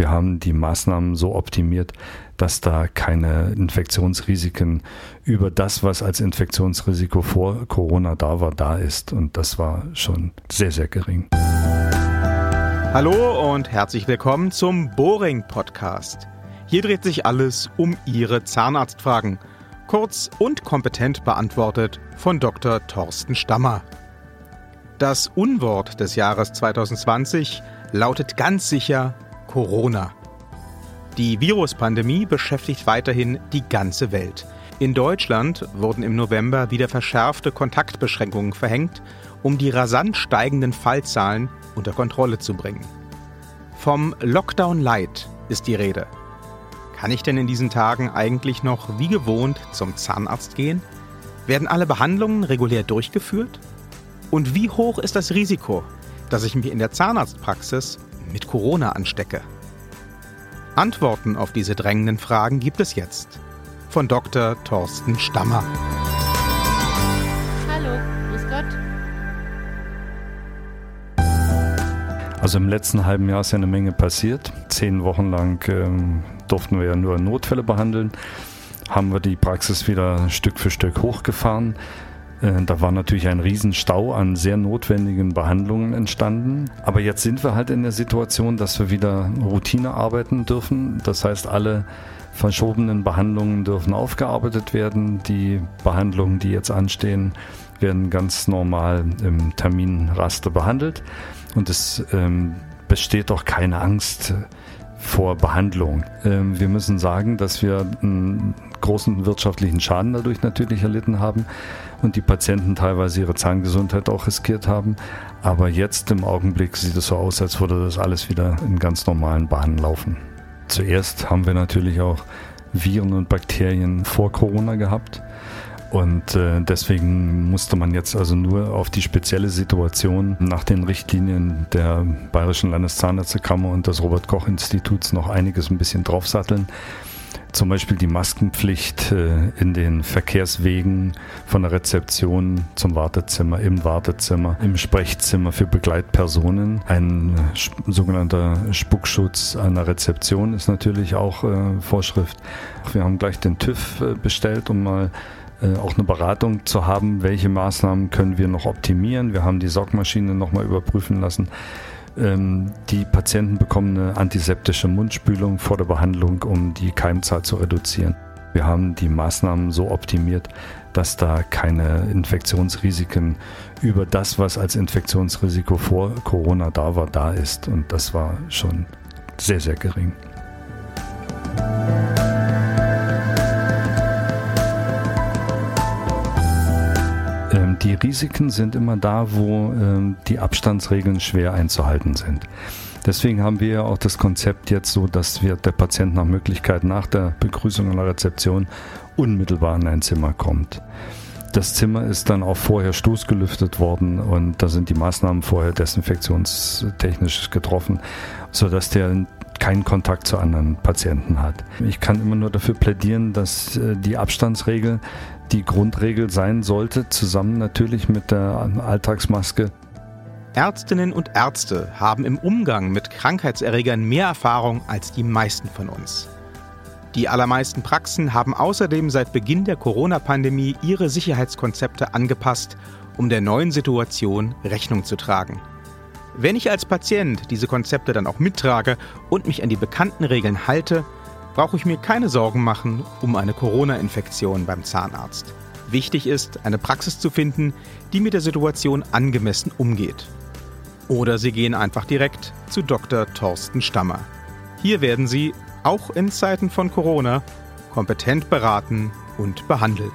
Wir haben die Maßnahmen so optimiert, dass da keine Infektionsrisiken über das, was als Infektionsrisiko vor Corona da war, da ist. Und das war schon sehr, sehr gering. Hallo und herzlich willkommen zum Boring Podcast. Hier dreht sich alles um Ihre Zahnarztfragen. Kurz und kompetent beantwortet von Dr. Thorsten Stammer. Das Unwort des Jahres 2020 lautet ganz sicher Corona. Die Viruspandemie beschäftigt weiterhin die ganze Welt. In Deutschland wurden im November wieder verschärfte Kontaktbeschränkungen verhängt, um die rasant steigenden Fallzahlen unter Kontrolle zu bringen. Vom Lockdown Light ist die Rede. Kann ich denn in diesen Tagen eigentlich noch wie gewohnt zum Zahnarzt gehen? Werden alle Behandlungen regulär durchgeführt? Und wie hoch ist das Risiko, dass ich mich in der Zahnarztpraxis mit Corona anstecke? Antworten auf diese drängenden Fragen gibt es jetzt von Dr. Thorsten Stammer. Hallo, grüß Gott. Also im letzten halben Jahr ist ja eine Menge passiert. Zehn Wochen lang ähm, durften wir ja nur Notfälle behandeln. Haben wir die Praxis wieder Stück für Stück hochgefahren. Äh, da war natürlich ein Riesenstau an sehr notwendigen Behandlungen entstanden. Aber jetzt sind wir halt in der Situation, dass wir wieder Routine arbeiten dürfen. Das heißt, alle verschobenen Behandlungen dürfen aufgearbeitet werden. Die Behandlungen, die jetzt anstehen, werden ganz normal im Terminraster behandelt. Und es ähm, besteht doch keine Angst vor Behandlung. Ähm, wir müssen sagen, dass wir einen großen wirtschaftlichen Schaden dadurch natürlich erlitten haben und die Patienten teilweise ihre Zahngesundheit auch riskiert haben. Aber jetzt im Augenblick sieht es so aus, als würde das alles wieder in ganz normalen Bahnen laufen. Zuerst haben wir natürlich auch Viren und Bakterien vor Corona gehabt. Und äh, deswegen musste man jetzt also nur auf die spezielle Situation nach den Richtlinien der Bayerischen Landeszahnärztekammer und des Robert Koch Instituts noch einiges ein bisschen draufsatteln. Zum Beispiel die Maskenpflicht äh, in den Verkehrswegen von der Rezeption zum Wartezimmer, im Wartezimmer, im Sprechzimmer für Begleitpersonen. Ein sogenannter Spuckschutz an der Rezeption ist natürlich auch äh, Vorschrift. Wir haben gleich den TÜV äh, bestellt, um mal äh, auch eine Beratung zu haben, welche Maßnahmen können wir noch optimieren. Wir haben die Sorgmaschine nochmal überprüfen lassen. Ähm, die Patienten bekommen eine antiseptische Mundspülung vor der Behandlung, um die Keimzahl zu reduzieren. Wir haben die Maßnahmen so optimiert, dass da keine Infektionsrisiken über das, was als Infektionsrisiko vor Corona da war, da ist. Und das war schon sehr, sehr gering. Die Risiken sind immer da, wo ähm, die Abstandsregeln schwer einzuhalten sind. Deswegen haben wir ja auch das Konzept jetzt so, dass wir der Patient nach Möglichkeit nach der Begrüßung an der Rezeption unmittelbar in ein Zimmer kommt. Das Zimmer ist dann auch vorher stoßgelüftet worden und da sind die Maßnahmen vorher desinfektionstechnisch getroffen, sodass der keinen Kontakt zu anderen Patienten hat. Ich kann immer nur dafür plädieren, dass äh, die Abstandsregel die Grundregel sein sollte, zusammen natürlich mit der Alltagsmaske. Ärztinnen und Ärzte haben im Umgang mit Krankheitserregern mehr Erfahrung als die meisten von uns. Die allermeisten Praxen haben außerdem seit Beginn der Corona-Pandemie ihre Sicherheitskonzepte angepasst, um der neuen Situation Rechnung zu tragen. Wenn ich als Patient diese Konzepte dann auch mittrage und mich an die bekannten Regeln halte, brauche ich mir keine Sorgen machen um eine Corona-Infektion beim Zahnarzt. Wichtig ist, eine Praxis zu finden, die mit der Situation angemessen umgeht. Oder Sie gehen einfach direkt zu Dr. Thorsten Stammer. Hier werden Sie, auch in Zeiten von Corona, kompetent beraten und behandelt.